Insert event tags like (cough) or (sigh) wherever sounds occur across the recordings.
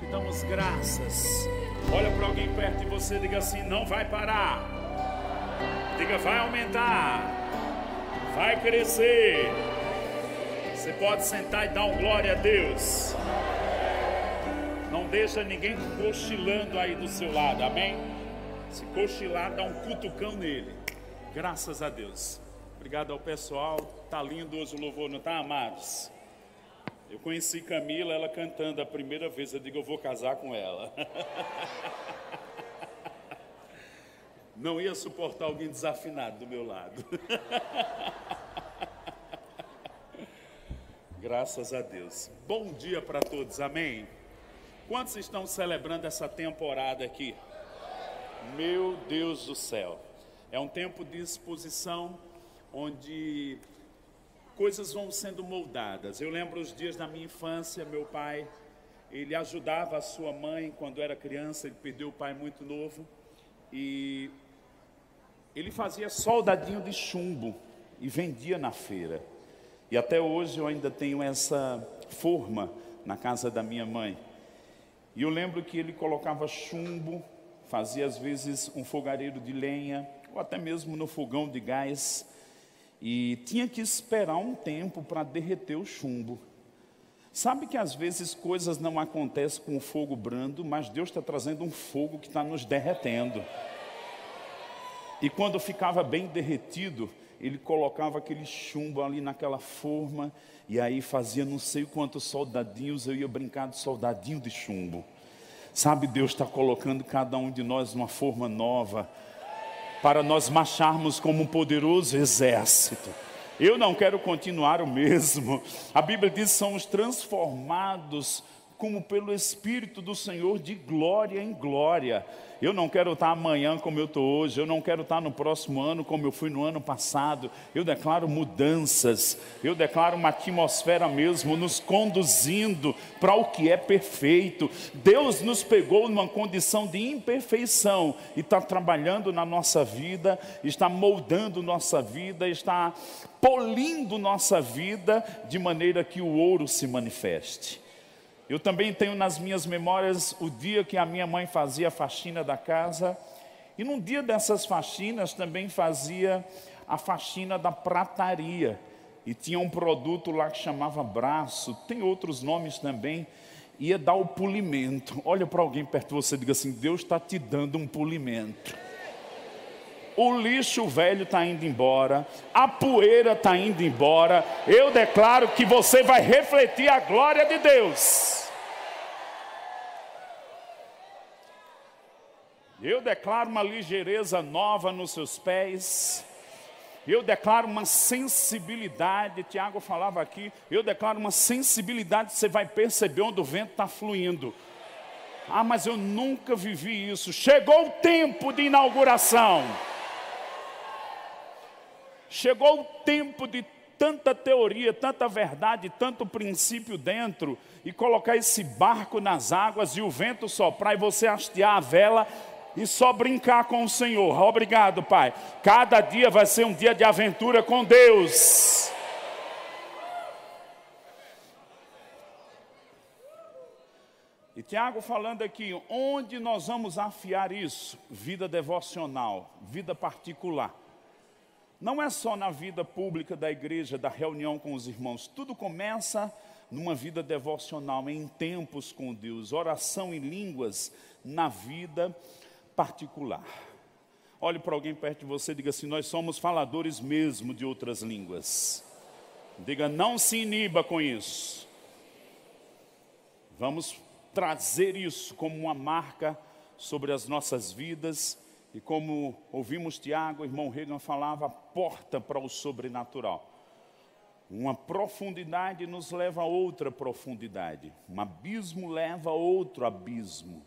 Te damos graças. Olha para alguém perto de você e diga assim: não vai parar. Diga, vai aumentar. Vai crescer. Você pode sentar e dar um glória a Deus. Não deixa ninguém cochilando aí do seu lado, amém? Se cochilar, dá um cutucão nele. Graças a Deus. Obrigado ao pessoal. Tá lindo hoje o louvor, não tá, amados? Eu conheci Camila, ela cantando a primeira vez. Eu digo, eu vou casar com ela. (laughs) Não ia suportar alguém desafinado do meu lado. (laughs) Graças a Deus. Bom dia para todos, amém? Quantos estão celebrando essa temporada aqui? Meu Deus do céu. É um tempo de exposição onde coisas vão sendo moldadas. Eu lembro os dias da minha infância, meu pai, ele ajudava a sua mãe quando era criança, ele perdeu o pai muito novo e ele fazia soldadinho de chumbo e vendia na feira. E até hoje eu ainda tenho essa forma na casa da minha mãe. E eu lembro que ele colocava chumbo, fazia às vezes um fogareiro de lenha, ou até mesmo no fogão de gás, e tinha que esperar um tempo para derreter o chumbo. Sabe que às vezes coisas não acontecem com o fogo brando, mas Deus está trazendo um fogo que está nos derretendo. E quando ficava bem derretido, ele colocava aquele chumbo ali naquela forma, e aí fazia não sei quantos soldadinhos, eu ia brincar de soldadinho de chumbo. Sabe, Deus está colocando cada um de nós numa forma nova para nós marcharmos como um poderoso exército. Eu não quero continuar o mesmo. A Bíblia diz: somos transformados como pelo Espírito do Senhor de glória em glória. Eu não quero estar amanhã como eu estou hoje, eu não quero estar no próximo ano como eu fui no ano passado. Eu declaro mudanças, eu declaro uma atmosfera mesmo nos conduzindo para o que é perfeito. Deus nos pegou numa condição de imperfeição e está trabalhando na nossa vida, está moldando nossa vida, está polindo nossa vida de maneira que o ouro se manifeste. Eu também tenho nas minhas memórias o dia que a minha mãe fazia a faxina da casa, e num dia dessas faxinas também fazia a faxina da prataria. E tinha um produto lá que chamava braço, tem outros nomes também, ia dar o polimento. Olha para alguém perto de você e diga assim: Deus está te dando um polimento. O lixo velho está indo embora, a poeira está indo embora. Eu declaro que você vai refletir a glória de Deus. Eu declaro uma ligeireza nova nos seus pés. Eu declaro uma sensibilidade, Tiago falava aqui, eu declaro uma sensibilidade, você vai perceber onde o vento está fluindo. Ah, mas eu nunca vivi isso. Chegou o tempo de inauguração. Chegou o tempo de tanta teoria, tanta verdade, tanto princípio dentro, e colocar esse barco nas águas e o vento soprar e você hastear a vela e só brincar com o Senhor. Obrigado, Pai. Cada dia vai ser um dia de aventura com Deus. E Tiago falando aqui, onde nós vamos afiar isso? Vida devocional, vida particular. Não é só na vida pública da igreja, da reunião com os irmãos. Tudo começa numa vida devocional, em tempos com Deus, oração em línguas na vida particular. Olhe para alguém perto de você e diga assim: Nós somos faladores mesmo de outras línguas. Diga, não se iniba com isso. Vamos trazer isso como uma marca sobre as nossas vidas. E como ouvimos Tiago, o irmão Regan falava, porta para o sobrenatural. Uma profundidade nos leva a outra profundidade. Um abismo leva a outro abismo.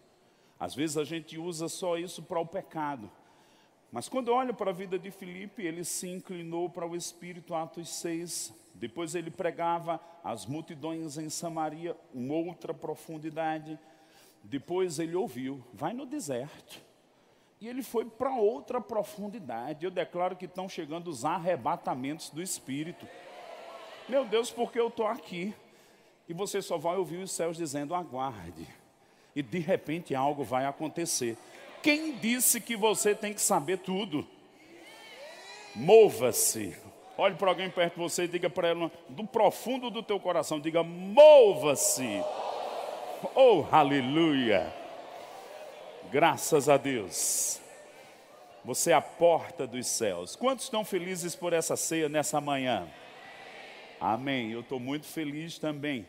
Às vezes a gente usa só isso para o pecado. Mas quando olho para a vida de Filipe, ele se inclinou para o Espírito, Atos 6. Depois ele pregava as multidões em Samaria, uma outra profundidade. Depois ele ouviu, vai no deserto. E ele foi para outra profundidade. Eu declaro que estão chegando os arrebatamentos do Espírito. Meu Deus, porque eu estou aqui. E você só vai ouvir os céus dizendo: aguarde e de repente algo vai acontecer. Quem disse que você tem que saber tudo? Mova-se. Olhe para alguém perto de você e diga para ela, do profundo do teu coração, diga: mova-se. Oh, aleluia. Graças a Deus. Você é a porta dos céus. Quantos estão felizes por essa ceia nessa manhã? Amém. Eu estou muito feliz também.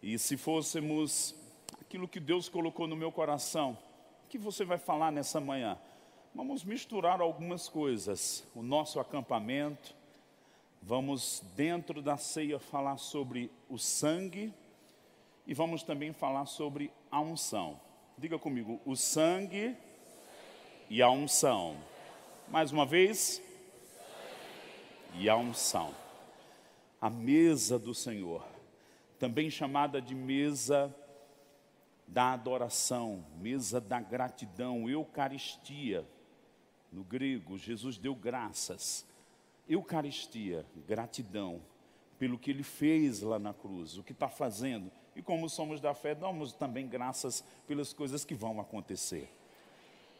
E se fôssemos aquilo que Deus colocou no meu coração, o que você vai falar nessa manhã? Vamos misturar algumas coisas. O nosso acampamento, vamos dentro da ceia falar sobre o sangue e vamos também falar sobre a unção. Diga comigo, o sangue e a unção. Mais uma vez, e a unção. A mesa do Senhor, também chamada de mesa da adoração, mesa da gratidão, Eucaristia. No grego, Jesus deu graças. Eucaristia, gratidão pelo que ele fez lá na cruz, o que está fazendo. E como somos da fé, damos também graças pelas coisas que vão acontecer.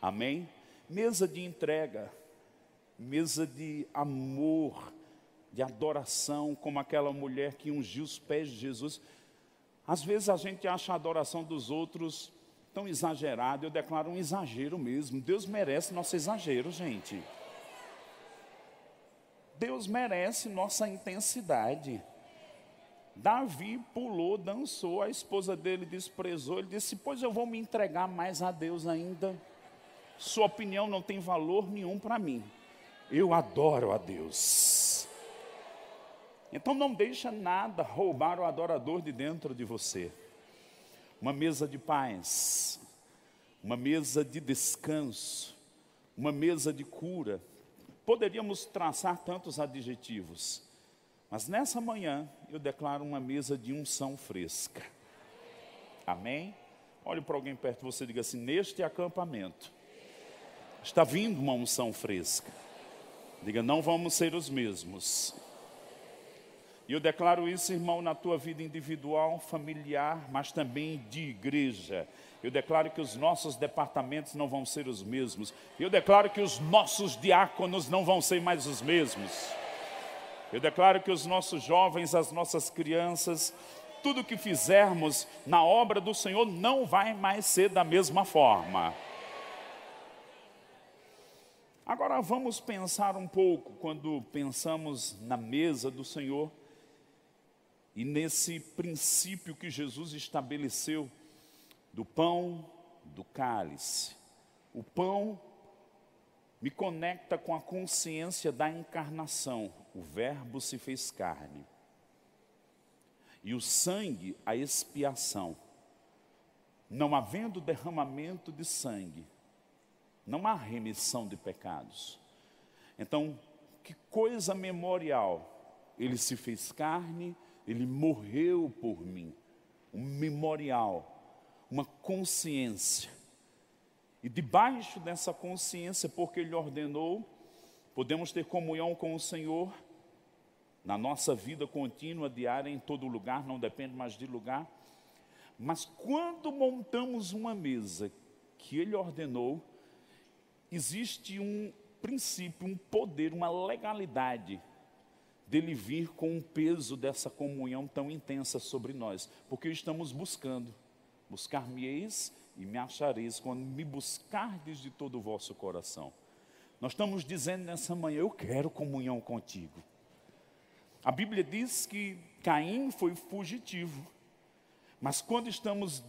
Amém? Mesa de entrega, mesa de amor, de adoração, como aquela mulher que ungiu os pés de Jesus. Às vezes a gente acha a adoração dos outros tão exagerada, eu declaro um exagero mesmo. Deus merece nosso exagero, gente. Deus merece nossa intensidade. Davi pulou, dançou, a esposa dele desprezou, ele disse: Pois eu vou me entregar mais a Deus ainda. Sua opinião não tem valor nenhum para mim. Eu adoro a Deus. Então não deixa nada roubar o adorador de dentro de você. Uma mesa de paz, uma mesa de descanso, uma mesa de cura. Poderíamos traçar tantos adjetivos, mas nessa manhã eu declaro uma mesa de unção fresca. Amém? Olhe para alguém perto de você e diga assim: neste acampamento está vindo uma unção fresca. Diga, não vamos ser os mesmos. E eu declaro isso, irmão, na tua vida individual, familiar, mas também de igreja. Eu declaro que os nossos departamentos não vão ser os mesmos. Eu declaro que os nossos diáconos não vão ser mais os mesmos. Eu declaro que os nossos jovens, as nossas crianças, tudo que fizermos na obra do Senhor não vai mais ser da mesma forma. Agora vamos pensar um pouco quando pensamos na mesa do Senhor e nesse princípio que Jesus estabeleceu do pão, do cálice. O pão me conecta com a consciência da encarnação. O Verbo se fez carne. E o sangue, a expiação. Não havendo derramamento de sangue, não há remissão de pecados. Então, que coisa memorial. Ele se fez carne, ele morreu por mim. Um memorial, uma consciência. E debaixo dessa consciência, porque ele ordenou, podemos ter comunhão com o Senhor na nossa vida contínua, diária, em todo lugar, não depende mais de lugar. Mas quando montamos uma mesa que ele ordenou, existe um princípio, um poder, uma legalidade dele vir com o peso dessa comunhão tão intensa sobre nós, porque estamos buscando. Buscar-me-eis e me achareis quando me buscardes de todo o vosso coração. Nós estamos dizendo nessa manhã, eu quero comunhão contigo. A Bíblia diz que Caim foi fugitivo, mas quando estamos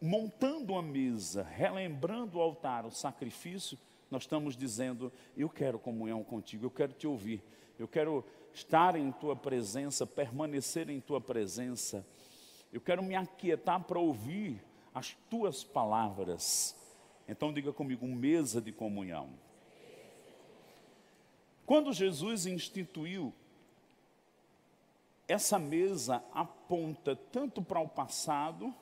montando uma mesa, relembrando o altar, o sacrifício, nós estamos dizendo: Eu quero comunhão contigo, eu quero te ouvir, eu quero estar em tua presença, permanecer em tua presença, eu quero me aquietar para ouvir as tuas palavras. Então, diga comigo: mesa de comunhão. Quando Jesus instituiu essa mesa aponta tanto para o passado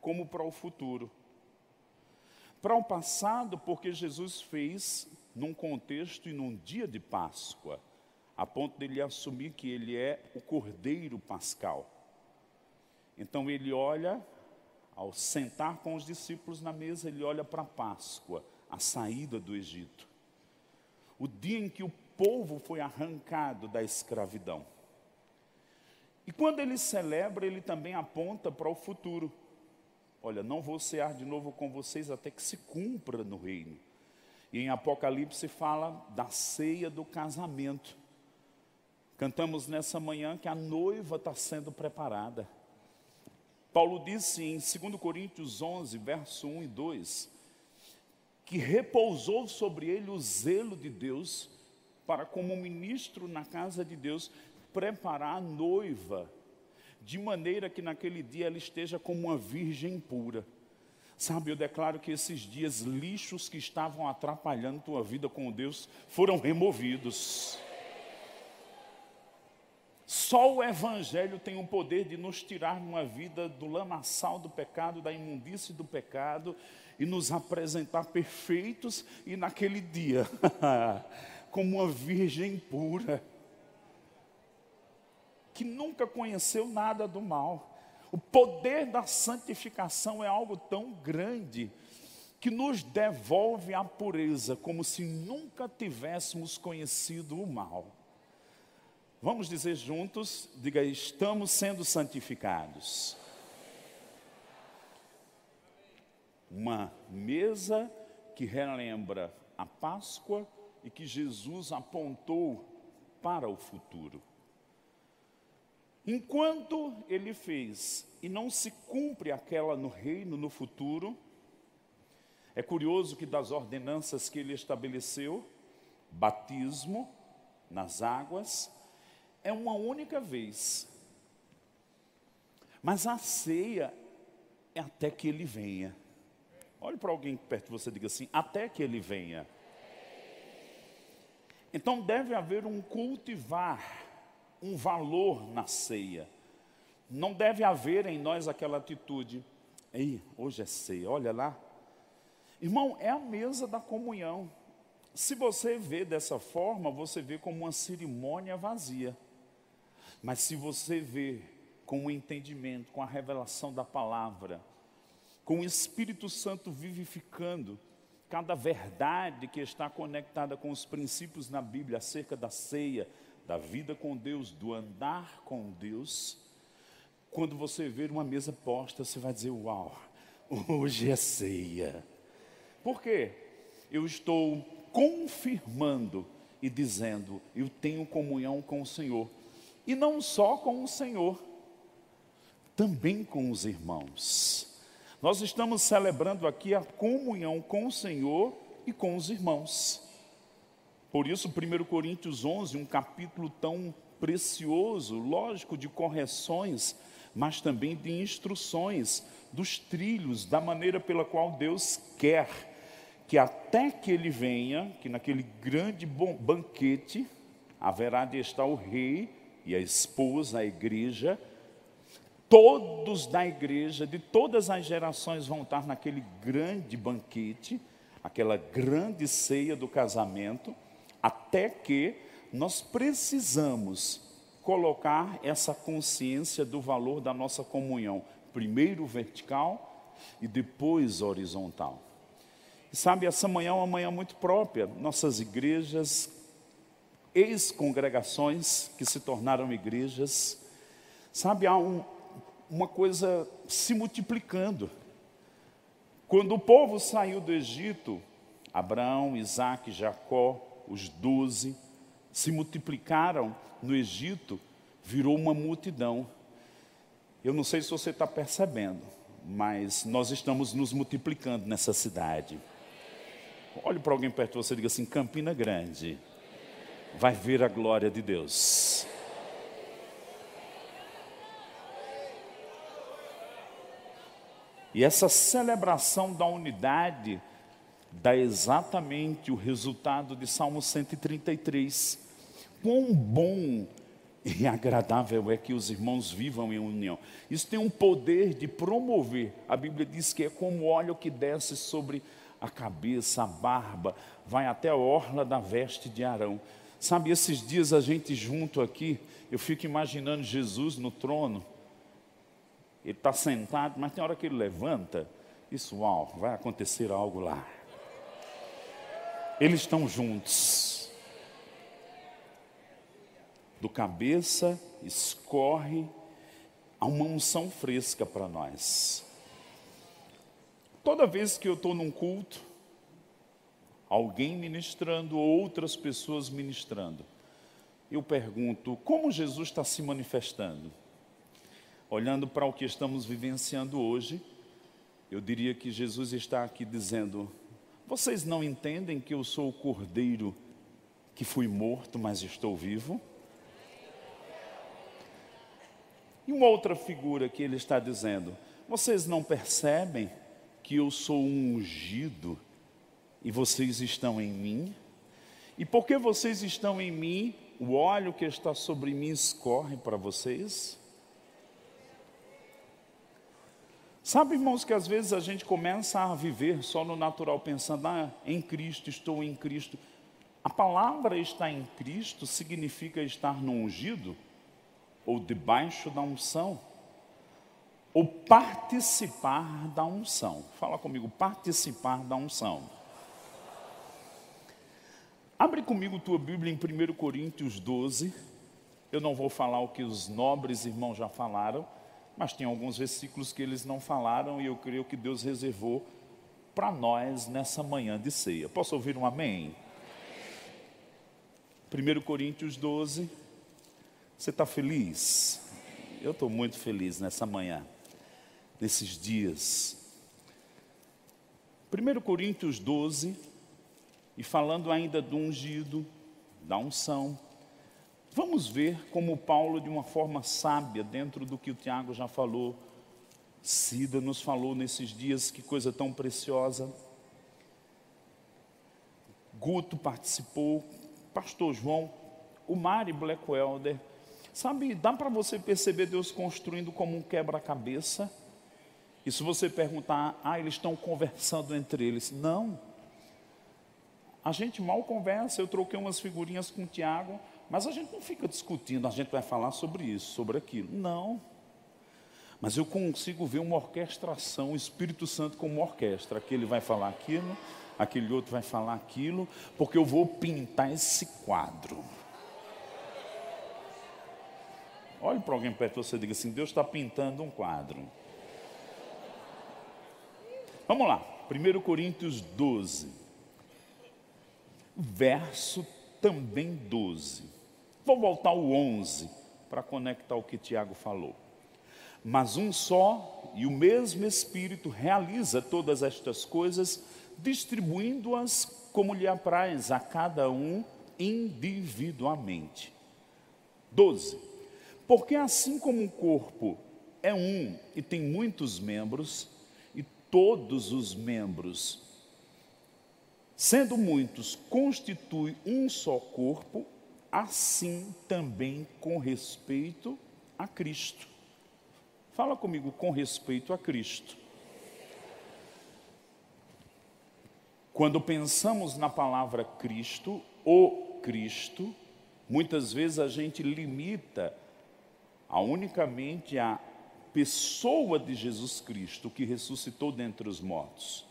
como para o futuro. Para o passado, porque Jesus fez num contexto e num dia de Páscoa, a ponto dele assumir que ele é o Cordeiro Pascal. Então ele olha ao sentar com os discípulos na mesa, ele olha para a Páscoa, a saída do Egito. O dia em que o povo foi arrancado da escravidão. E quando ele celebra, ele também aponta para o futuro. Olha, não vou cear de novo com vocês até que se cumpra no reino. E em Apocalipse fala da ceia do casamento. Cantamos nessa manhã que a noiva está sendo preparada. Paulo disse em 2 Coríntios 11, verso 1 e 2, que repousou sobre ele o zelo de Deus para, como ministro na casa de Deus, preparar a noiva de maneira que naquele dia ela esteja como uma virgem pura. Sabe, eu declaro que esses dias lixos que estavam atrapalhando tua vida com Deus foram removidos. Só o Evangelho tem o poder de nos tirar uma vida do lamaçal do pecado, da imundície do pecado e nos apresentar perfeitos e naquele dia, (laughs) como uma virgem pura que nunca conheceu nada do mal. O poder da santificação é algo tão grande que nos devolve a pureza, como se nunca tivéssemos conhecido o mal. Vamos dizer juntos, diga, estamos sendo santificados. Uma mesa que relembra a Páscoa e que Jesus apontou para o futuro. Enquanto ele fez e não se cumpre aquela no reino no futuro, é curioso que das ordenanças que ele estabeleceu, batismo nas águas, é uma única vez. Mas a ceia é até que ele venha. Olhe para alguém perto de você e diga assim: até que ele venha. Então deve haver um cultivar um valor na ceia. Não deve haver em nós aquela atitude, ei, hoje é ceia, olha lá. Irmão, é a mesa da comunhão. Se você vê dessa forma, você vê como uma cerimônia vazia. Mas se você vê com o entendimento, com a revelação da palavra, com o Espírito Santo vivificando cada verdade que está conectada com os princípios na Bíblia acerca da ceia, da vida com Deus, do andar com Deus, quando você ver uma mesa posta, você vai dizer: Uau, hoje é ceia. Por quê? Eu estou confirmando e dizendo: Eu tenho comunhão com o Senhor. E não só com o Senhor, também com os irmãos. Nós estamos celebrando aqui a comunhão com o Senhor e com os irmãos. Por isso, 1 Coríntios 11, um capítulo tão precioso, lógico, de correções, mas também de instruções, dos trilhos, da maneira pela qual Deus quer que até que ele venha, que naquele grande banquete haverá de estar o rei e a esposa, a igreja, todos da igreja, de todas as gerações vão estar naquele grande banquete, aquela grande ceia do casamento até que nós precisamos colocar essa consciência do valor da nossa comunhão, primeiro vertical e depois horizontal. E sabe, essa manhã é uma manhã muito própria. Nossas igrejas, ex-congregações que se tornaram igrejas, sabe, há um, uma coisa se multiplicando. Quando o povo saiu do Egito, Abraão, Isaac, Jacó, os doze, se multiplicaram no Egito, virou uma multidão. Eu não sei se você está percebendo, mas nós estamos nos multiplicando nessa cidade. Olhe para alguém perto de você e diga assim: Campina Grande, vai ver a glória de Deus. E essa celebração da unidade dá exatamente o resultado de Salmo 133. Quão bom e agradável é que os irmãos vivam em união. Isso tem um poder de promover. A Bíblia diz que é como óleo que desce sobre a cabeça, a barba, vai até a orla da veste de Arão. Sabe, esses dias a gente junto aqui, eu fico imaginando Jesus no trono, Ele está sentado, mas tem hora que ele levanta, isso, uau, vai acontecer algo lá. Eles estão juntos. Do cabeça escorre a uma unção fresca para nós. Toda vez que eu estou num culto, alguém ministrando, outras pessoas ministrando, eu pergunto: como Jesus está se manifestando? Olhando para o que estamos vivenciando hoje, eu diria que Jesus está aqui dizendo: vocês não entendem que eu sou o cordeiro que fui morto, mas estou vivo? E uma outra figura que ele está dizendo: vocês não percebem que eu sou um ungido e vocês estão em mim? E porque vocês estão em mim, o óleo que está sobre mim escorre para vocês? Sabe, irmãos, que às vezes a gente começa a viver só no natural, pensando, ah, em Cristo, estou em Cristo. A palavra estar em Cristo significa estar no ungido ou debaixo da unção ou participar da unção. Fala comigo, participar da unção. Abre comigo tua Bíblia em 1 Coríntios 12. Eu não vou falar o que os nobres irmãos já falaram, mas tem alguns versículos que eles não falaram e eu creio que Deus reservou para nós nessa manhã de ceia. Posso ouvir um amém? 1 Coríntios 12. Você está feliz? Eu estou muito feliz nessa manhã nesses dias. 1 Coríntios 12, e falando ainda do ungido, da unção, vamos ver como Paulo, de uma forma sábia, dentro do que o Tiago já falou, Cida nos falou nesses dias, que coisa tão preciosa. Guto participou, Pastor João, o Mari Blackwelder. Sabe, dá para você perceber Deus construindo como um quebra-cabeça e se você perguntar, ah, eles estão conversando entre eles. Não. A gente mal conversa, eu troquei umas figurinhas com o Tiago, mas a gente não fica discutindo, a gente vai falar sobre isso, sobre aquilo. Não. Mas eu consigo ver uma orquestração, o Espírito Santo como uma orquestra. Aquele vai falar aquilo, aquele outro vai falar aquilo, porque eu vou pintar esse quadro. Olhe para alguém perto de você e diga assim: Deus está pintando um quadro. Vamos lá, 1 Coríntios 12, verso também 12. Vou voltar ao 11 para conectar o que Tiago falou. Mas um só e o mesmo Espírito realiza todas estas coisas, distribuindo-as como lhe apraz a cada um individualmente. 12. Porque assim como o corpo é um e tem muitos membros, todos os membros, sendo muitos, constitui um só corpo, assim também com respeito a Cristo. Fala comigo com respeito a Cristo. Quando pensamos na palavra Cristo, o Cristo, muitas vezes a gente limita a unicamente a pessoa de Jesus Cristo que ressuscitou dentre os mortos.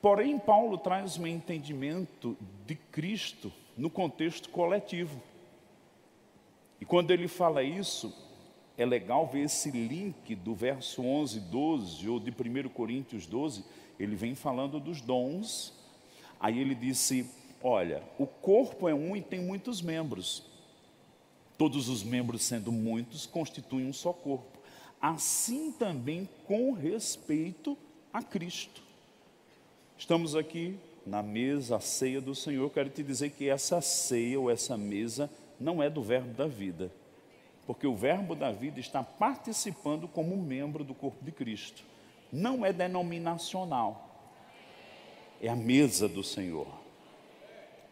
Porém, Paulo traz um entendimento de Cristo no contexto coletivo. E quando ele fala isso, é legal ver esse link do verso 11, 12, ou de 1 Coríntios 12, ele vem falando dos dons. Aí ele disse: Olha, o corpo é um e tem muitos membros. Todos os membros, sendo muitos, constituem um só corpo assim também com respeito a Cristo. Estamos aqui na mesa, a ceia do Senhor. Quero te dizer que essa ceia ou essa mesa não é do Verbo da vida, porque o Verbo da vida está participando como membro do corpo de Cristo. Não é denominacional, é a mesa do Senhor.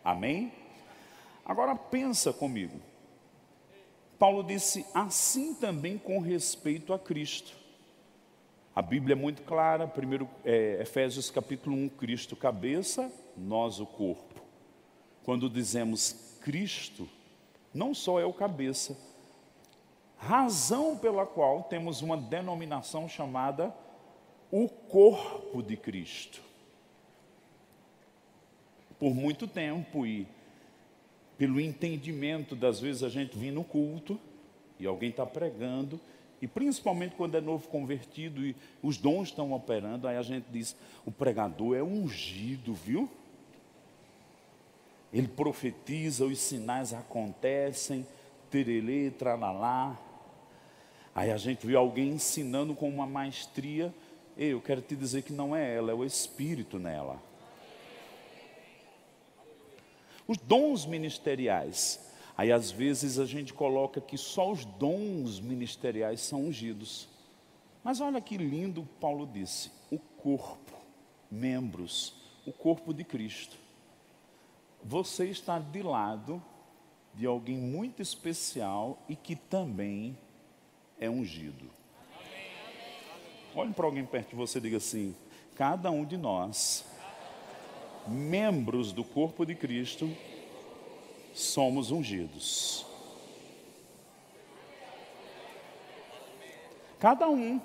Amém? Agora pensa comigo. Paulo disse assim também com respeito a Cristo. A Bíblia é muito clara, primeiro é, Efésios capítulo 1, Cristo cabeça, nós o corpo. Quando dizemos Cristo, não só é o cabeça, Razão pela qual temos uma denominação chamada o corpo de Cristo. Por muito tempo e pelo entendimento das vezes a gente vem no culto e alguém está pregando, e principalmente quando é novo convertido e os dons estão operando, aí a gente diz: o pregador é ungido, viu? Ele profetiza, os sinais acontecem, terelê, tralalá. Aí a gente vê alguém ensinando com uma maestria. Ei, eu quero te dizer que não é ela, é o Espírito nela. Os dons ministeriais. Aí às vezes a gente coloca que só os dons ministeriais são ungidos. Mas olha que lindo Paulo disse: o corpo, membros, o corpo de Cristo. Você está de lado de alguém muito especial e que também é ungido. Olhe para alguém perto de você e diga assim: cada um de nós membros do corpo de Cristo, somos ungidos. Cada um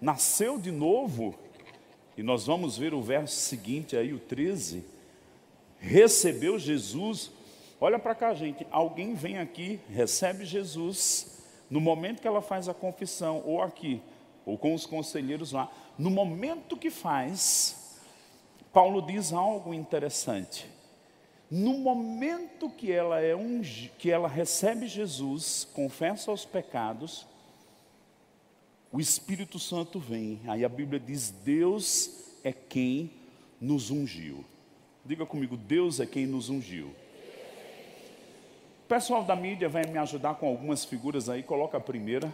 nasceu de novo, e nós vamos ver o verso seguinte aí, o 13. Recebeu Jesus. Olha para cá, gente. Alguém vem aqui, recebe Jesus, no momento que ela faz a confissão, ou aqui, ou com os conselheiros lá. No momento que faz, Paulo diz algo interessante. No momento que ela é um, que ela recebe Jesus, confessa os pecados, o Espírito Santo vem. Aí a Bíblia diz: Deus é quem nos ungiu. Diga comigo, Deus é quem nos ungiu. O pessoal da mídia vai me ajudar com algumas figuras aí, coloca a primeira.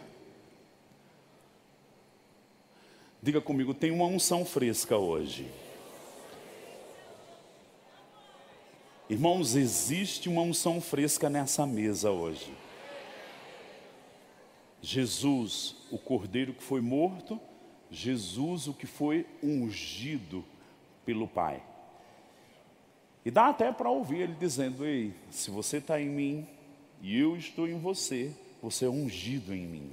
Diga comigo, tem uma unção fresca hoje. Irmãos, existe uma unção fresca nessa mesa hoje. Jesus, o cordeiro que foi morto, Jesus, o que foi ungido pelo Pai. E dá até para ouvir ele dizendo: Ei, se você está em mim e eu estou em você, você é ungido em mim.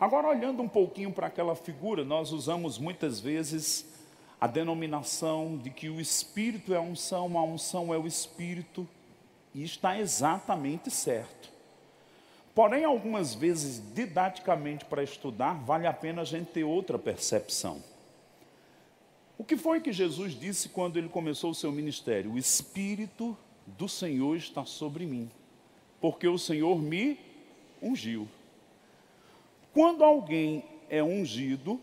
Agora, olhando um pouquinho para aquela figura, nós usamos muitas vezes a denominação de que o Espírito é a unção, a unção é o Espírito, e está exatamente certo. Porém, algumas vezes, didaticamente para estudar, vale a pena a gente ter outra percepção. O que foi que Jesus disse quando ele começou o seu ministério? O Espírito do Senhor está sobre mim, porque o Senhor me ungiu. Quando alguém é ungido,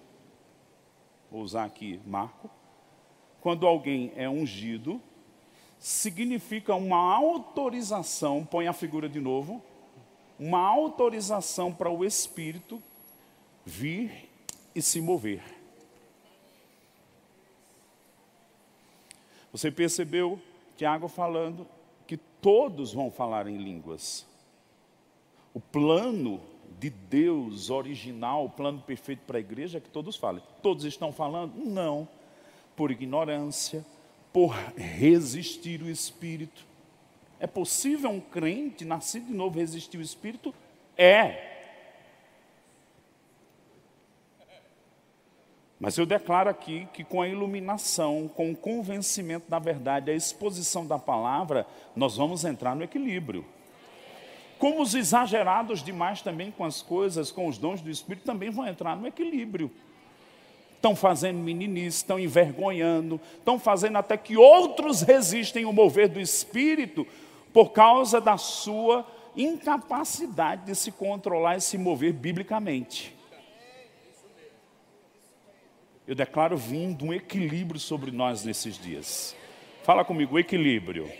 vou usar aqui Marco, quando alguém é ungido, significa uma autorização, põe a figura de novo, uma autorização para o Espírito vir e se mover. Você percebeu Tiago falando que todos vão falar em línguas. O plano de Deus original, plano perfeito para a igreja que todos falem. Todos estão falando? Não. Por ignorância, por resistir o Espírito. É possível um crente nascido de novo resistir o Espírito? É. Mas eu declaro aqui que com a iluminação, com o convencimento da verdade, a exposição da palavra, nós vamos entrar no equilíbrio. Como os exagerados demais também com as coisas, com os dons do Espírito, também vão entrar no equilíbrio. Estão fazendo meninice, estão envergonhando, estão fazendo até que outros resistem o mover do Espírito por causa da sua incapacidade de se controlar e se mover biblicamente. Eu declaro vindo um equilíbrio sobre nós nesses dias. Fala comigo, equilíbrio.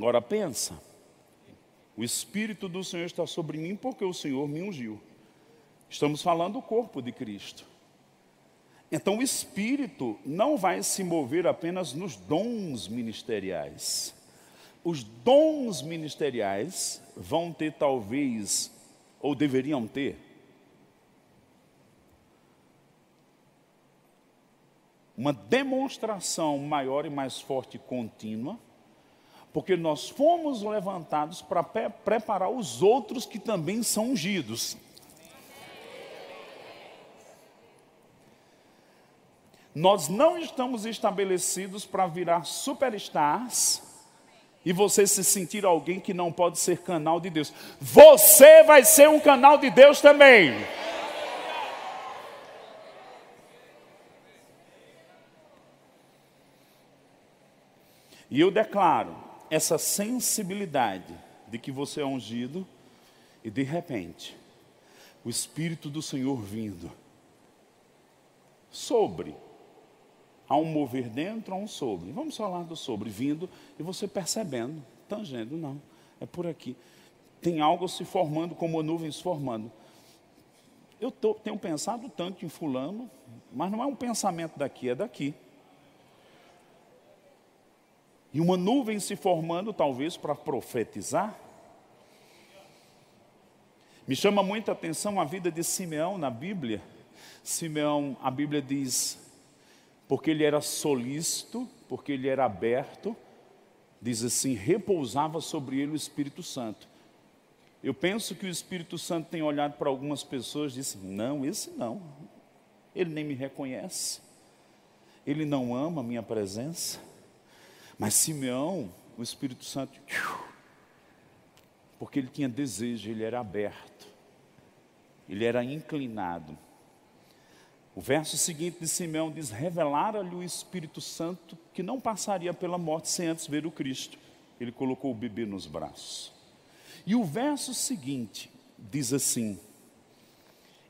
Agora pensa, o Espírito do Senhor está sobre mim porque o Senhor me ungiu. Estamos falando do corpo de Cristo. Então o Espírito não vai se mover apenas nos dons ministeriais. Os dons ministeriais vão ter talvez, ou deveriam ter, uma demonstração maior e mais forte contínua Porque nós fomos levantados para preparar os outros que também são ungidos. Nós não estamos estabelecidos para virar superstars e você se sentir alguém que não pode ser canal de Deus. Você vai ser um canal de Deus também. E eu declaro essa sensibilidade de que você é ungido e de repente o Espírito do Senhor vindo sobre Há um mover dentro, há um sobre. Vamos falar do sobre, vindo e você percebendo, tangendo, não, é por aqui. Tem algo se formando, como nuvens formando. Eu tô, tenho pensado tanto em fulano, mas não é um pensamento daqui, é daqui. E uma nuvem se formando, talvez, para profetizar. Me chama muita atenção a vida de Simeão na Bíblia. Simeão, a Bíblia diz, porque ele era solícito, porque ele era aberto, diz assim: repousava sobre ele o Espírito Santo. Eu penso que o Espírito Santo tem olhado para algumas pessoas e disse: não, esse não, ele nem me reconhece, ele não ama a minha presença. Mas Simeão, o Espírito Santo, porque ele tinha desejo, ele era aberto, ele era inclinado. O verso seguinte de Simeão diz: Revelara-lhe o Espírito Santo que não passaria pela morte sem antes ver o Cristo. Ele colocou o bebê nos braços. E o verso seguinte diz assim: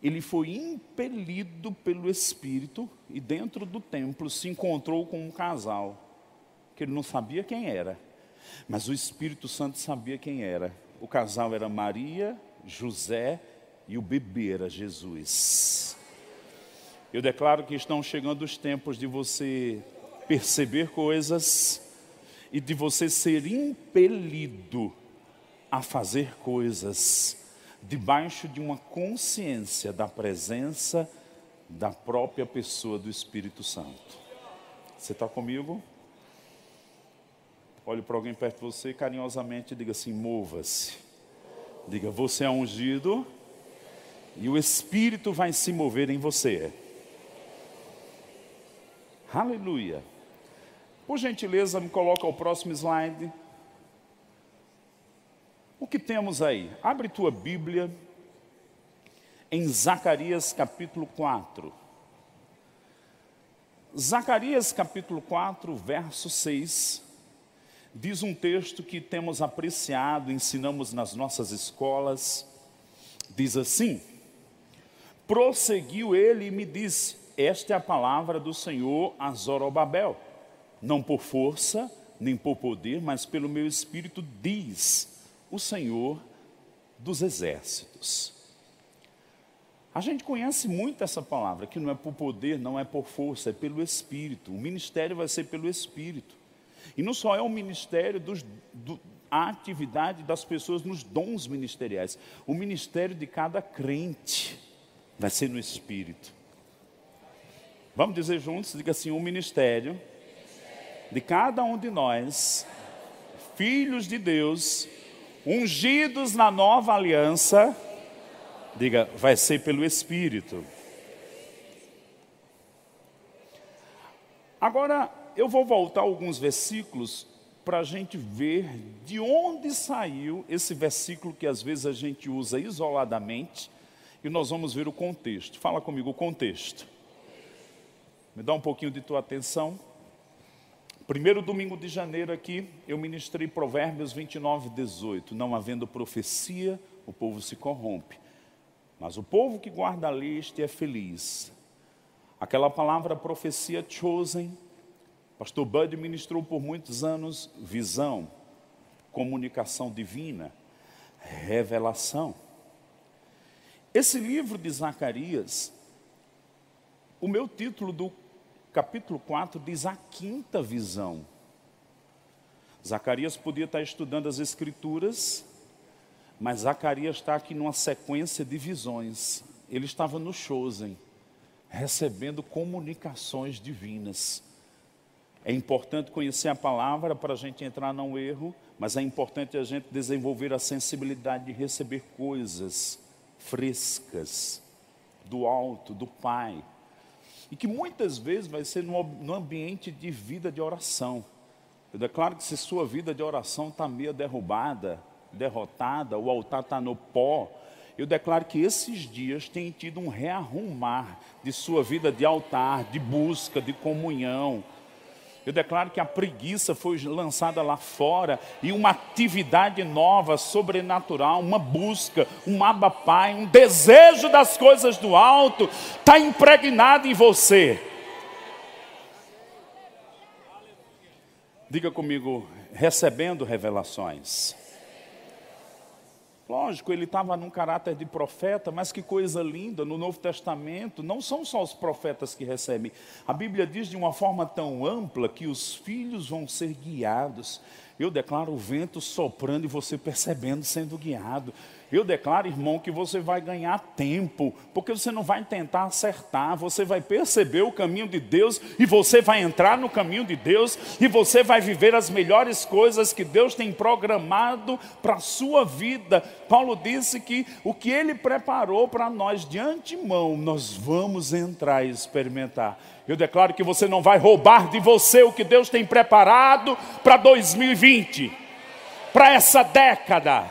Ele foi impelido pelo Espírito e dentro do templo se encontrou com um casal, que ele não sabia quem era, mas o Espírito Santo sabia quem era. O casal era Maria, José e o bebê era Jesus. Eu declaro que estão chegando os tempos de você perceber coisas e de você ser impelido a fazer coisas debaixo de uma consciência da presença da própria pessoa do Espírito Santo. Você está comigo? Olhe para alguém perto de você carinhosamente e diga assim: mova-se. Diga, você é ungido e o Espírito vai se mover em você. Aleluia. Por gentileza, me coloca o próximo slide. O que temos aí? Abre tua Bíblia em Zacarias capítulo 4. Zacarias capítulo 4, verso 6, diz um texto que temos apreciado, ensinamos nas nossas escolas. Diz assim: Prosseguiu ele e me disse: esta é a palavra do Senhor a Zorobabel. Não por força, nem por poder, mas pelo meu espírito, diz o Senhor dos exércitos. A gente conhece muito essa palavra, que não é por poder, não é por força, é pelo Espírito. O ministério vai ser pelo Espírito. E não só é o ministério dos, do, a atividade das pessoas nos dons ministeriais. O ministério de cada crente vai ser no Espírito. Vamos dizer juntos, diga assim: o ministério de cada um de nós, filhos de Deus, ungidos na nova aliança, diga, vai ser pelo Espírito. Agora, eu vou voltar alguns versículos para a gente ver de onde saiu esse versículo que às vezes a gente usa isoladamente, e nós vamos ver o contexto. Fala comigo o contexto. Me dá um pouquinho de tua atenção. Primeiro domingo de janeiro aqui, eu ministrei Provérbios 29, 18. Não havendo profecia, o povo se corrompe. Mas o povo que guarda a lei, este é feliz. Aquela palavra profecia chosen, pastor Bud ministrou por muitos anos visão, comunicação divina, revelação. Esse livro de Zacarias, o meu título do capítulo 4 diz a quinta visão. Zacarias podia estar estudando as Escrituras, mas Zacarias está aqui numa sequência de visões. Ele estava no Chosen, recebendo comunicações divinas. É importante conhecer a palavra para a gente entrar no erro, mas é importante a gente desenvolver a sensibilidade de receber coisas frescas do alto, do Pai. E que muitas vezes vai ser no, no ambiente de vida de oração. Eu declaro que se sua vida de oração está meio derrubada, derrotada, o altar está no pó, eu declaro que esses dias têm tido um rearrumar de sua vida de altar, de busca, de comunhão. Eu declaro que a preguiça foi lançada lá fora e uma atividade nova, sobrenatural, uma busca, um abapai, um desejo das coisas do alto está impregnado em você. Diga comigo, recebendo revelações. Lógico, ele estava num caráter de profeta, mas que coisa linda, no Novo Testamento, não são só os profetas que recebem. A Bíblia diz de uma forma tão ampla que os filhos vão ser guiados. Eu declaro o vento soprando e você percebendo sendo guiado. Eu declaro, irmão, que você vai ganhar tempo, porque você não vai tentar acertar, você vai perceber o caminho de Deus e você vai entrar no caminho de Deus e você vai viver as melhores coisas que Deus tem programado para a sua vida. Paulo disse que o que ele preparou para nós de antemão, nós vamos entrar e experimentar. Eu declaro que você não vai roubar de você o que Deus tem preparado para 2020, para essa década.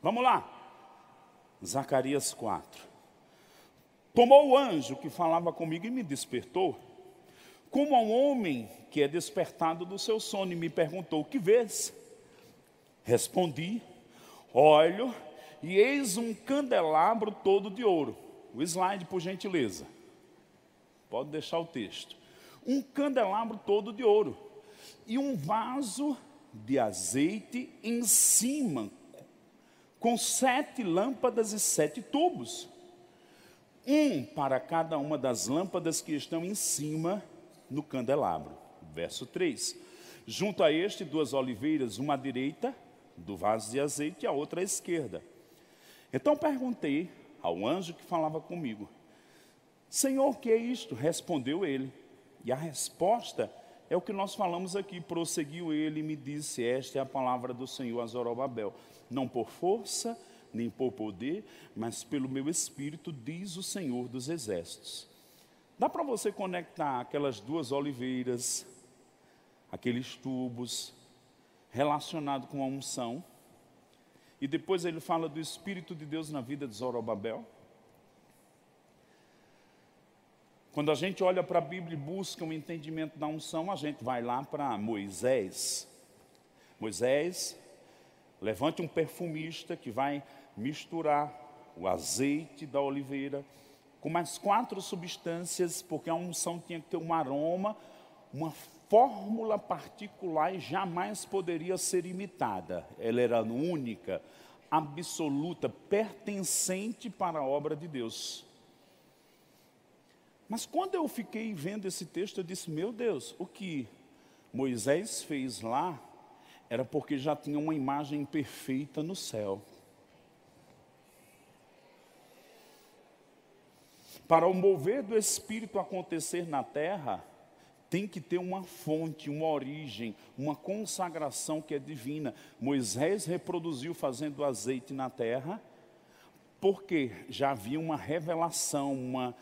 Vamos lá. Zacarias 4. Tomou o anjo que falava comigo e me despertou, como a um homem que é despertado do seu sono, e me perguntou: Que vês? Respondi: Olho, e eis um candelabro todo de ouro. O slide, por gentileza. Pode deixar o texto. Um candelabro todo de ouro. E um vaso de azeite em cima, com sete lâmpadas e sete tubos, um para cada uma das lâmpadas que estão em cima no candelabro. Verso 3. Junto a este, duas oliveiras, uma à direita do vaso de azeite e a outra à esquerda. Então perguntei ao anjo que falava comigo: Senhor, que é isto? Respondeu ele. E a resposta é o que nós falamos aqui. Prosseguiu ele e me disse: Esta é a palavra do Senhor a Zorobabel não por força, nem por poder, mas pelo meu espírito, diz o Senhor dos Exércitos. Dá para você conectar aquelas duas oliveiras, aqueles tubos, relacionado com a unção, e depois ele fala do Espírito de Deus na vida de Zorobabel? Quando a gente olha para a Bíblia e busca um entendimento da unção, a gente vai lá para Moisés. Moisés Levante um perfumista que vai misturar o azeite da oliveira com mais quatro substâncias, porque a unção tinha que ter um aroma, uma fórmula particular e jamais poderia ser imitada. Ela era única, absoluta, pertencente para a obra de Deus. Mas quando eu fiquei vendo esse texto, eu disse: Meu Deus, o que Moisés fez lá era porque já tinha uma imagem perfeita no céu. Para o mover do Espírito acontecer na terra, tem que ter uma fonte, uma origem, uma consagração que é divina. Moisés reproduziu fazendo azeite na terra, porque já havia uma revelação, uma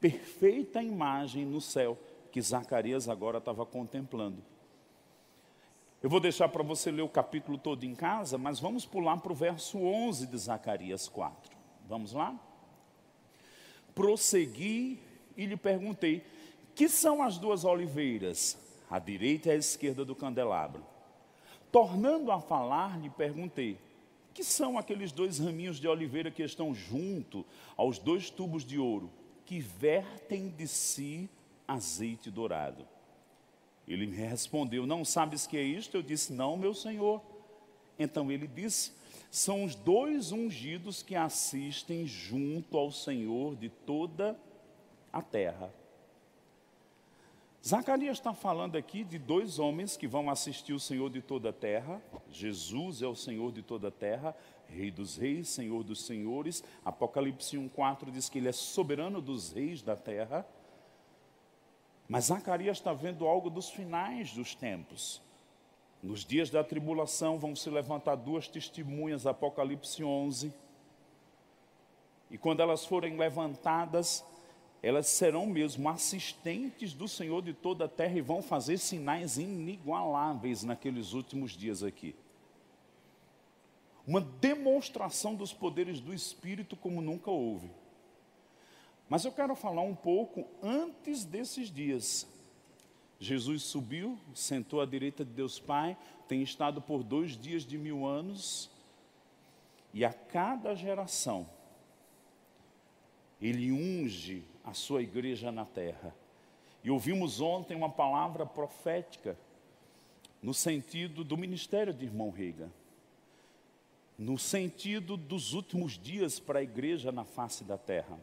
perfeita imagem no céu que Zacarias agora estava contemplando. Eu vou deixar para você ler o capítulo todo em casa, mas vamos pular para o verso 11 de Zacarias 4. Vamos lá? Prossegui e lhe perguntei: que são as duas oliveiras, a direita e a esquerda do candelabro? Tornando a falar, lhe perguntei: que são aqueles dois raminhos de oliveira que estão junto aos dois tubos de ouro, que vertem de si azeite dourado? Ele me respondeu: Não sabes que é isto? Eu disse: Não, meu senhor. Então ele disse: São os dois ungidos que assistem junto ao Senhor de toda a terra. Zacarias está falando aqui de dois homens que vão assistir o Senhor de toda a terra. Jesus é o Senhor de toda a terra, Rei dos reis, Senhor dos senhores. Apocalipse 1,4 diz que ele é soberano dos reis da terra. Mas Zacarias está vendo algo dos finais dos tempos. Nos dias da tribulação vão se levantar duas testemunhas, Apocalipse 11. E quando elas forem levantadas, elas serão mesmo assistentes do Senhor de toda a terra e vão fazer sinais inigualáveis naqueles últimos dias aqui. Uma demonstração dos poderes do Espírito como nunca houve. Mas eu quero falar um pouco antes desses dias. Jesus subiu, sentou à direita de Deus Pai, tem estado por dois dias de mil anos, e a cada geração, Ele unge a sua igreja na terra. E ouvimos ontem uma palavra profética, no sentido do ministério de irmão Rega, no sentido dos últimos dias para a igreja na face da terra.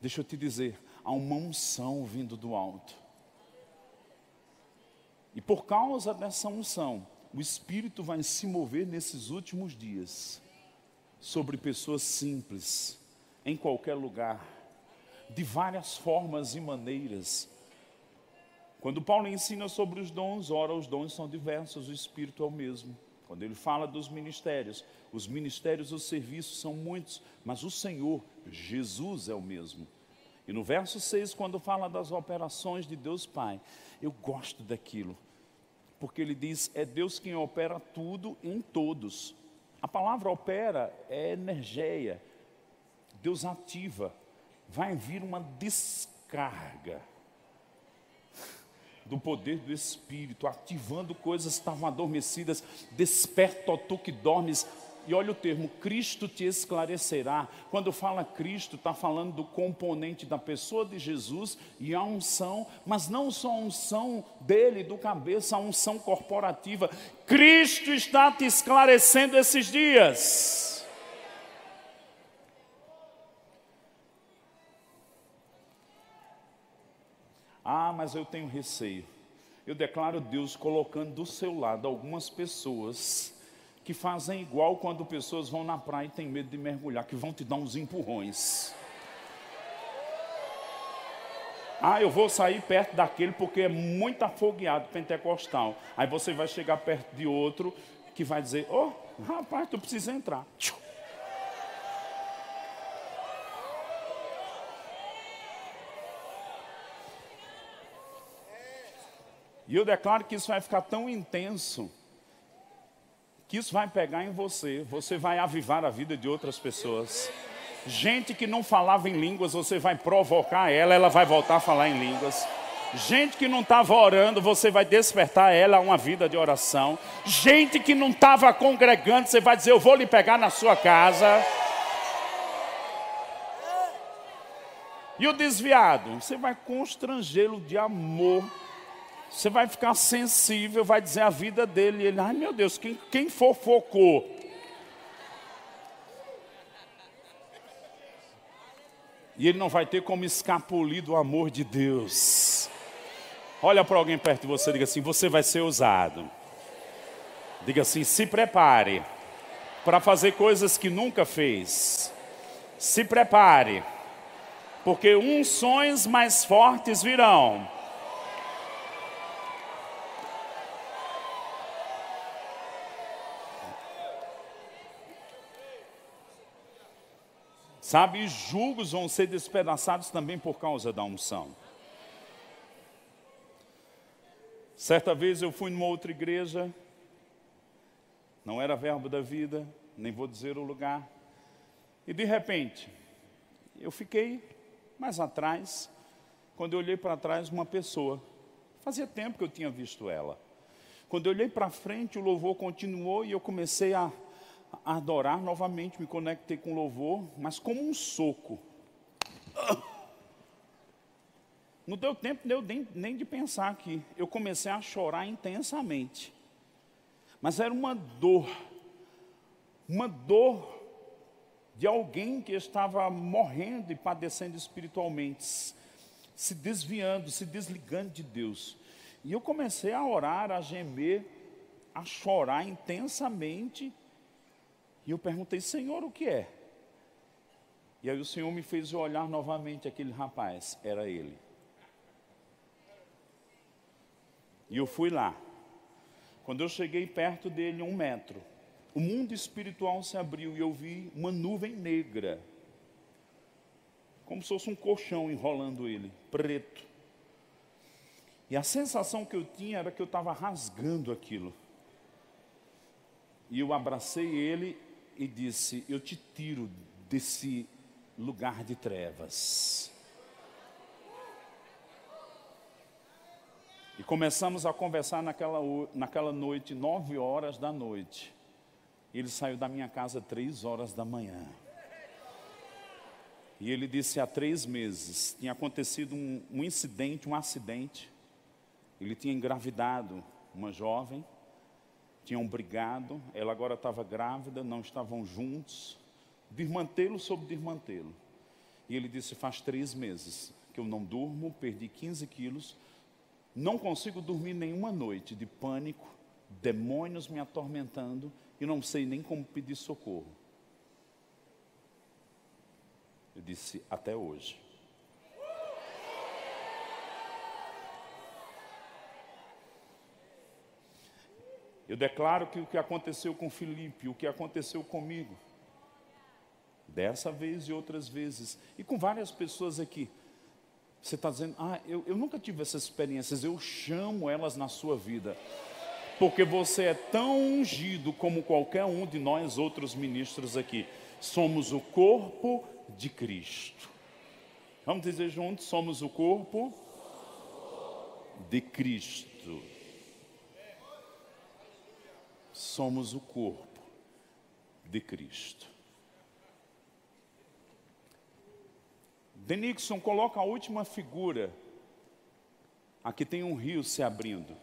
Deixa eu te dizer, há uma unção vindo do alto. E por causa dessa unção, o Espírito vai se mover nesses últimos dias sobre pessoas simples, em qualquer lugar, de várias formas e maneiras. Quando Paulo ensina sobre os dons, ora, os dons são diversos, o Espírito é o mesmo. Quando ele fala dos ministérios, os ministérios, os serviços são muitos, mas o Senhor, Jesus, é o mesmo. E no verso 6, quando fala das operações de Deus Pai, eu gosto daquilo, porque ele diz: é Deus quem opera tudo em todos. A palavra opera é energia, Deus ativa, vai vir uma descarga do poder do Espírito, ativando coisas que estavam adormecidas. Desperta, ó tu que dormes, e olha o termo, Cristo te esclarecerá. Quando fala Cristo, está falando do componente da pessoa de Jesus e a unção, mas não só a unção dele, do cabeça, a unção corporativa. Cristo está te esclarecendo esses dias. Ah, mas eu tenho receio. Eu declaro Deus colocando do seu lado algumas pessoas que fazem igual quando pessoas vão na praia e têm medo de mergulhar, que vão te dar uns empurrões. Ah, eu vou sair perto daquele porque é muito afogueado pentecostal. Aí você vai chegar perto de outro que vai dizer: Ô, oh, rapaz, tu precisa entrar. E eu declaro que isso vai ficar tão intenso que isso vai pegar em você, você vai avivar a vida de outras pessoas. Gente que não falava em línguas, você vai provocar ela, ela vai voltar a falar em línguas. Gente que não estava orando, você vai despertar ela a uma vida de oração. Gente que não estava congregando, você vai dizer: Eu vou lhe pegar na sua casa. E o desviado, você vai constrangê-lo de amor você vai ficar sensível, vai dizer a vida dele. Ele, ai meu Deus, quem, quem fofocou? E ele não vai ter como escapulir do amor de Deus. Olha para alguém perto de você e diga assim: Você vai ser usado. Diga assim: Se prepare para fazer coisas que nunca fez. Se prepare, porque unções mais fortes virão Sabe, julgos vão ser despedaçados também por causa da unção. Certa vez eu fui numa outra igreja, não era verbo da vida, nem vou dizer o lugar, e de repente, eu fiquei mais atrás, quando eu olhei para trás, uma pessoa, fazia tempo que eu tinha visto ela. Quando eu olhei para frente, o louvor continuou e eu comecei a adorar novamente, me conectei com louvor, mas como um soco. Não deu tempo nem, nem de pensar aqui. Eu comecei a chorar intensamente. Mas era uma dor, uma dor de alguém que estava morrendo e padecendo espiritualmente, se desviando, se desligando de Deus. E eu comecei a orar, a gemer, a chorar intensamente e eu perguntei, Senhor, o que é? E aí o Senhor me fez olhar novamente aquele rapaz, era ele. E eu fui lá. Quando eu cheguei perto dele, um metro, o mundo espiritual se abriu e eu vi uma nuvem negra, como se fosse um colchão enrolando ele, preto. E a sensação que eu tinha era que eu estava rasgando aquilo. E eu abracei ele e disse: Eu te tiro desse lugar de trevas. E começamos a conversar naquela, naquela noite, nove horas da noite. Ele saiu da minha casa três horas da manhã. E ele disse há três meses tinha acontecido um, um incidente, um acidente. Ele tinha engravidado uma jovem, tinham brigado, ela agora estava grávida, não estavam juntos, desmantê-lo sobre desmantê-lo. E ele disse: Faz três meses que eu não durmo, perdi 15 quilos, não consigo dormir nenhuma noite de pânico, demônios me atormentando e não sei nem como pedir socorro. Eu disse: Até hoje. Eu declaro que o que aconteceu com Felipe, o que aconteceu comigo, dessa vez e outras vezes, e com várias pessoas aqui, você está dizendo, ah, eu, eu nunca tive essas experiências, eu chamo elas na sua vida. Porque você é tão ungido como qualquer um de nós outros ministros aqui. Somos o corpo de Cristo. Vamos dizer juntos: somos o corpo de Cristo. Somos o corpo de Cristo. Denixon coloca a última figura. Aqui tem um rio se abrindo.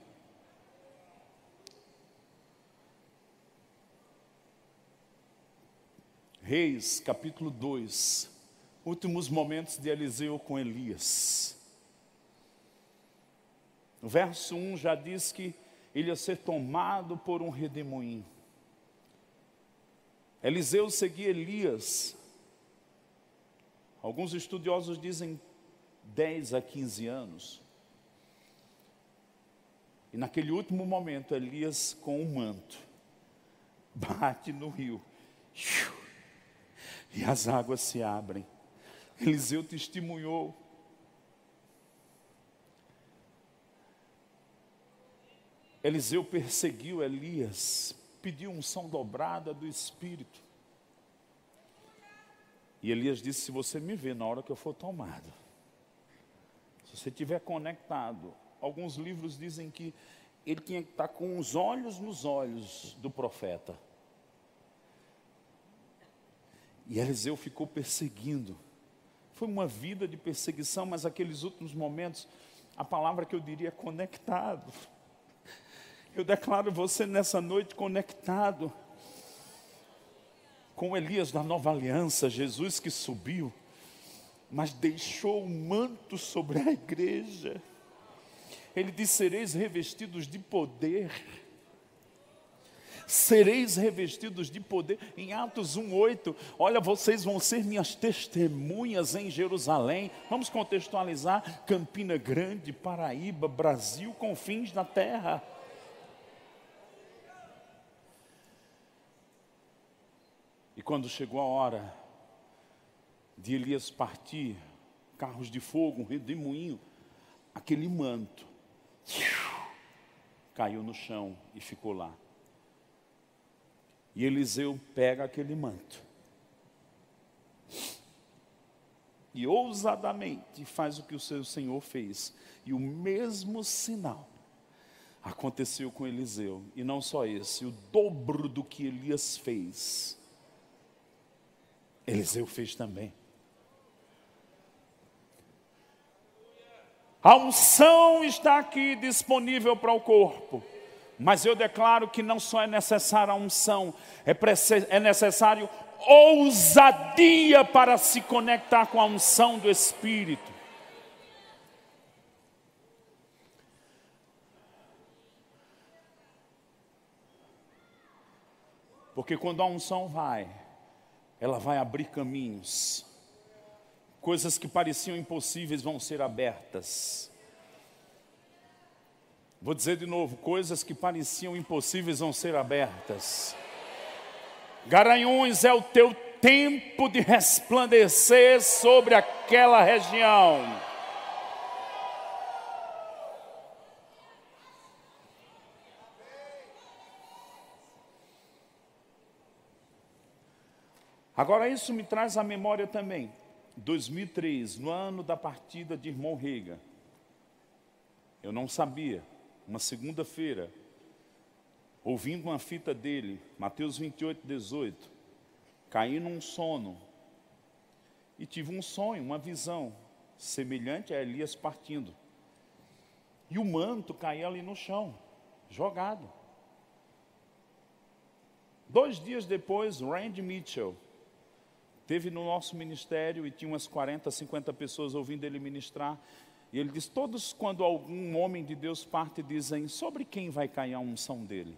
Reis, capítulo 2. Últimos momentos de Eliseu com Elias. No verso 1 já diz que ele ia ser tomado por um redemoinho. Eliseu seguia Elias Alguns estudiosos dizem 10 a 15 anos. E naquele último momento, Elias, com um manto, (laughs) bate no rio. E as águas se abrem. Eliseu testemunhou. Eliseu perseguiu Elias, pediu unção dobrada do Espírito. E Elias disse: Se você me vê na hora que eu for tomado, se você estiver conectado, alguns livros dizem que ele tinha que estar com os olhos nos olhos do profeta. E Eliseu ficou perseguindo. Foi uma vida de perseguição, mas aqueles últimos momentos, a palavra que eu diria é conectado. Eu declaro você nessa noite conectado com Elias da nova aliança, Jesus que subiu, mas deixou o manto sobre a igreja. Ele disse: sereis revestidos de poder. Sereis revestidos de poder. Em Atos 1,8, olha, vocês vão ser minhas testemunhas em Jerusalém. Vamos contextualizar: Campina Grande, Paraíba, Brasil, confins da terra. Quando chegou a hora de Elias partir, carros de fogo, um redemoinho, aquele manto caiu no chão e ficou lá. E Eliseu pega aquele manto e ousadamente faz o que o seu Senhor fez. E o mesmo sinal aconteceu com Eliseu. E não só esse, o dobro do que Elias fez Eliseu fez também. A unção está aqui disponível para o corpo. Mas eu declaro que não só é necessária a unção, é, é necessário ousadia para se conectar com a unção do Espírito. Porque quando a unção vai, ela vai abrir caminhos. Coisas que pareciam impossíveis vão ser abertas. Vou dizer de novo: coisas que pareciam impossíveis vão ser abertas. Garanhuns é o teu tempo de resplandecer sobre aquela região. Agora isso me traz à memória também 2003, no ano da partida de irmão Rega. Eu não sabia, uma segunda-feira, ouvindo uma fita dele, Mateus 28, 18, caí num sono e tive um sonho, uma visão, semelhante a Elias partindo. E o manto caía ali no chão, jogado. Dois dias depois, Randy Mitchell teve no nosso ministério e tinha umas 40, 50 pessoas ouvindo ele ministrar. E ele diz: Todos, quando algum homem de Deus parte, dizem: Sobre quem vai cair a unção dele?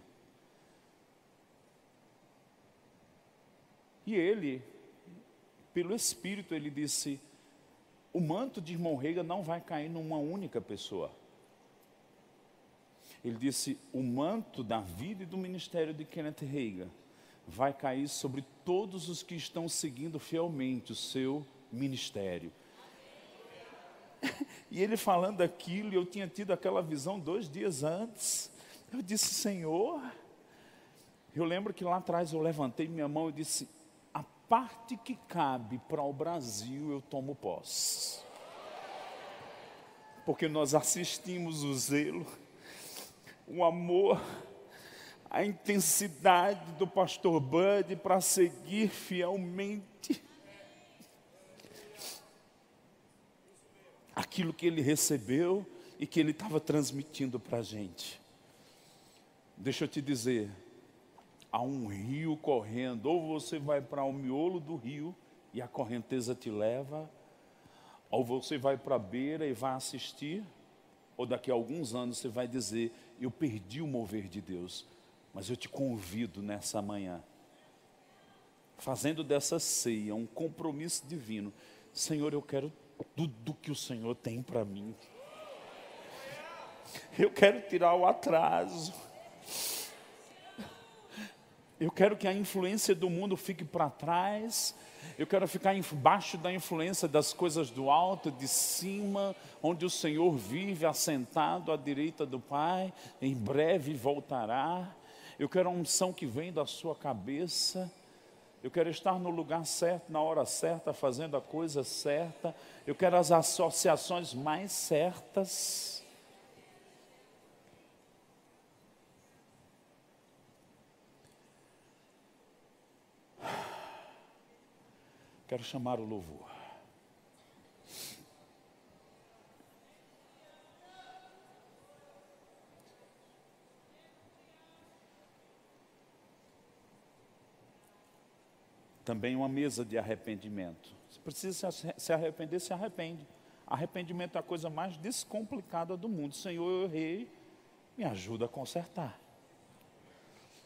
E ele, pelo Espírito, ele disse: O manto de irmão Rega não vai cair numa única pessoa. Ele disse: O manto da vida e do ministério de Kenneth Reagan vai cair sobre todos os que estão seguindo fielmente o seu ministério. E ele falando aquilo, eu tinha tido aquela visão dois dias antes. Eu disse, Senhor, eu lembro que lá atrás eu levantei minha mão e disse: a parte que cabe para o Brasil eu tomo posse. Porque nós assistimos o zelo, o amor, a intensidade do pastor Bud para seguir fielmente aquilo que ele recebeu e que ele estava transmitindo para a gente. Deixa eu te dizer, há um rio correndo, ou você vai para o miolo do rio e a correnteza te leva, ou você vai para a beira e vai assistir, ou daqui a alguns anos você vai dizer: Eu perdi o mover de Deus. Mas eu te convido nessa manhã, fazendo dessa ceia um compromisso divino. Senhor, eu quero tudo que o Senhor tem para mim. Eu quero tirar o atraso. Eu quero que a influência do mundo fique para trás. Eu quero ficar embaixo da influência das coisas do alto, de cima, onde o Senhor vive assentado à direita do Pai. Em breve voltará. Eu quero a unção que vem da sua cabeça. Eu quero estar no lugar certo, na hora certa, fazendo a coisa certa. Eu quero as associações mais certas. Quero chamar o louvor. Também uma mesa de arrependimento. Se precisa se arrepender, se arrepende. Arrependimento é a coisa mais descomplicada do mundo. Senhor, eu errei, me ajuda a consertar.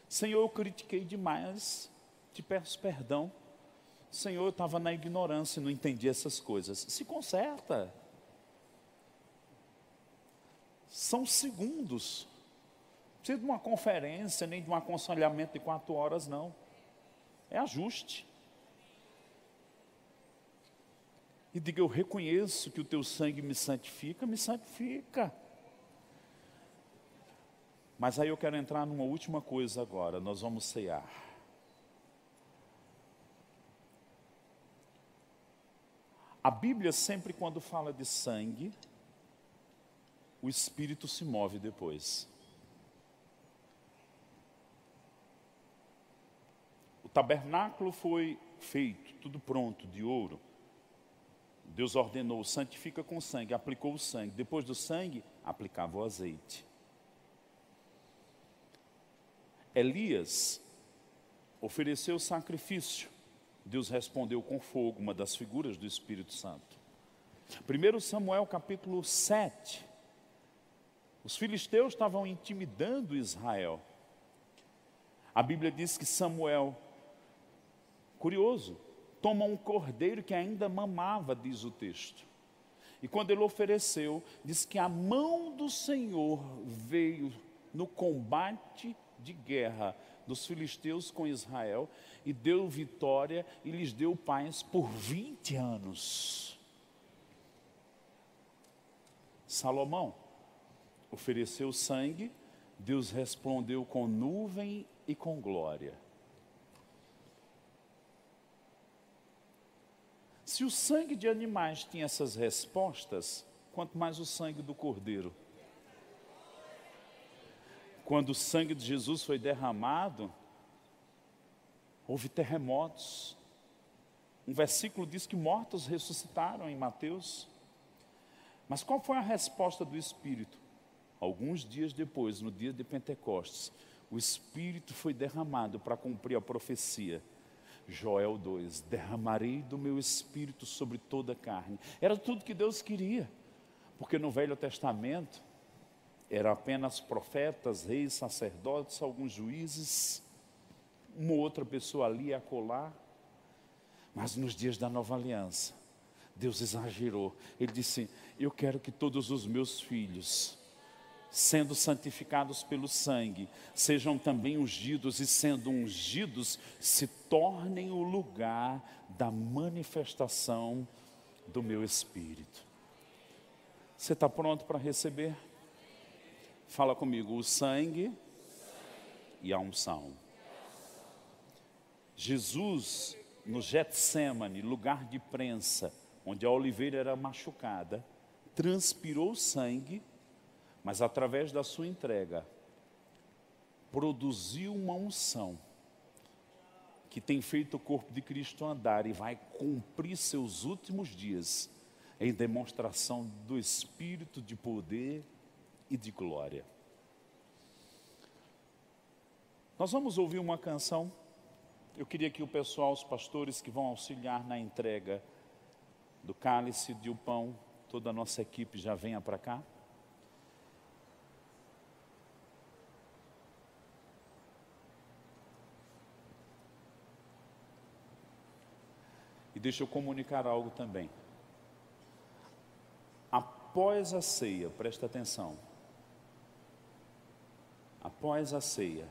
Senhor, eu critiquei demais, te peço perdão. Senhor, eu estava na ignorância, não entendi essas coisas. Se conserta. São segundos. Não precisa de uma conferência, nem de um aconselhamento de quatro horas, não. É ajuste. E diga: Eu reconheço que o teu sangue me santifica, me santifica. Mas aí eu quero entrar numa última coisa agora. Nós vamos cear. A Bíblia sempre quando fala de sangue, o espírito se move depois. tabernáculo foi feito, tudo pronto, de ouro. Deus ordenou, santifica com sangue, aplicou o sangue. Depois do sangue, aplicava o azeite. Elias ofereceu sacrifício. Deus respondeu com fogo, uma das figuras do Espírito Santo. 1 Samuel capítulo 7. Os filisteus estavam intimidando Israel. A Bíblia diz que Samuel Curioso, toma um cordeiro que ainda mamava, diz o texto. E quando ele ofereceu, diz que a mão do Senhor veio no combate de guerra dos filisteus com Israel e deu vitória e lhes deu paz por 20 anos. Salomão ofereceu sangue, Deus respondeu com nuvem e com glória. Se o sangue de animais tinha essas respostas, quanto mais o sangue do cordeiro. Quando o sangue de Jesus foi derramado, houve terremotos. Um versículo diz que mortos ressuscitaram em Mateus. Mas qual foi a resposta do Espírito? Alguns dias depois, no dia de Pentecostes, o Espírito foi derramado para cumprir a profecia. Joel 2: Derramarei do meu espírito sobre toda a carne. Era tudo que Deus queria, porque no Velho Testamento eram apenas profetas, reis, sacerdotes, alguns juízes, uma outra pessoa ali a colar. Mas nos dias da nova aliança, Deus exagerou. Ele disse: Eu quero que todos os meus filhos sendo santificados pelo sangue, sejam também ungidos e, sendo ungidos, se tornem o lugar da manifestação do meu Espírito. Você está pronto para receber? Fala comigo, o sangue e a unção. Jesus, no Getsemane, lugar de prensa, onde a oliveira era machucada, transpirou sangue mas através da sua entrega, produziu uma unção que tem feito o corpo de Cristo andar e vai cumprir seus últimos dias em demonstração do Espírito de poder e de glória. Nós vamos ouvir uma canção. Eu queria que o pessoal, os pastores que vão auxiliar na entrega do cálice e do pão, toda a nossa equipe já venha para cá. E deixa eu comunicar algo também. Após a ceia, presta atenção. Após a ceia,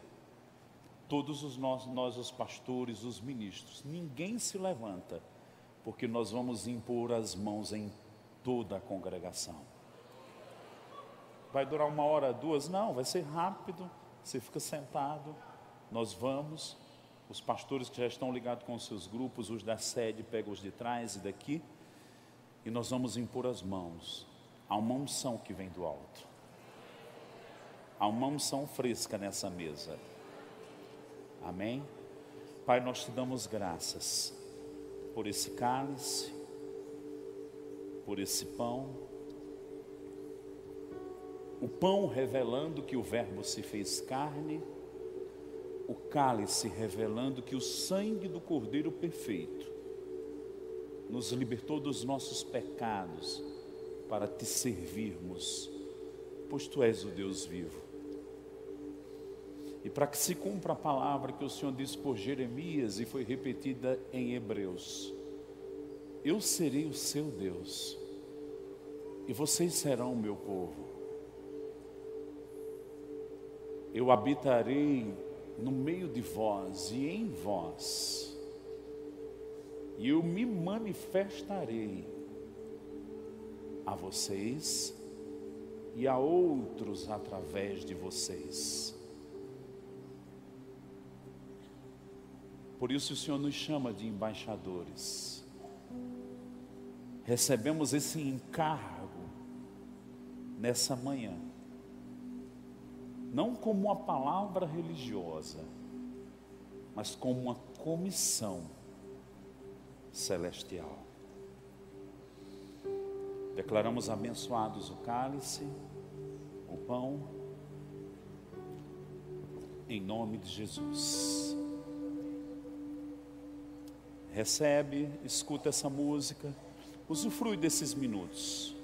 todos os nós, nós os pastores, os ministros, ninguém se levanta, porque nós vamos impor as mãos em toda a congregação. Vai durar uma hora, duas? Não, vai ser rápido. Você fica sentado, nós vamos os pastores que já estão ligados com os seus grupos, os da sede, pegam os de trás e daqui, e nós vamos impor as mãos. Há uma unção que vem do alto. Há uma unção fresca nessa mesa. Amém? Pai, nós te damos graças por esse cálice, por esse pão. O pão revelando que o Verbo se fez carne o cálice revelando que o sangue do Cordeiro perfeito nos libertou dos nossos pecados para te servirmos, pois tu és o Deus vivo. E para que se cumpra a palavra que o Senhor disse por Jeremias e foi repetida em Hebreus: Eu serei o seu Deus, e vocês serão o meu povo. Eu habitarei no meio de vós e em vós, e eu me manifestarei a vocês e a outros através de vocês. Por isso o Senhor nos chama de embaixadores. Recebemos esse encargo nessa manhã não como uma palavra religiosa, mas como uma comissão celestial. Declaramos abençoados o cálice, o pão, em nome de Jesus. Recebe, escuta essa música, usufrui desses minutos.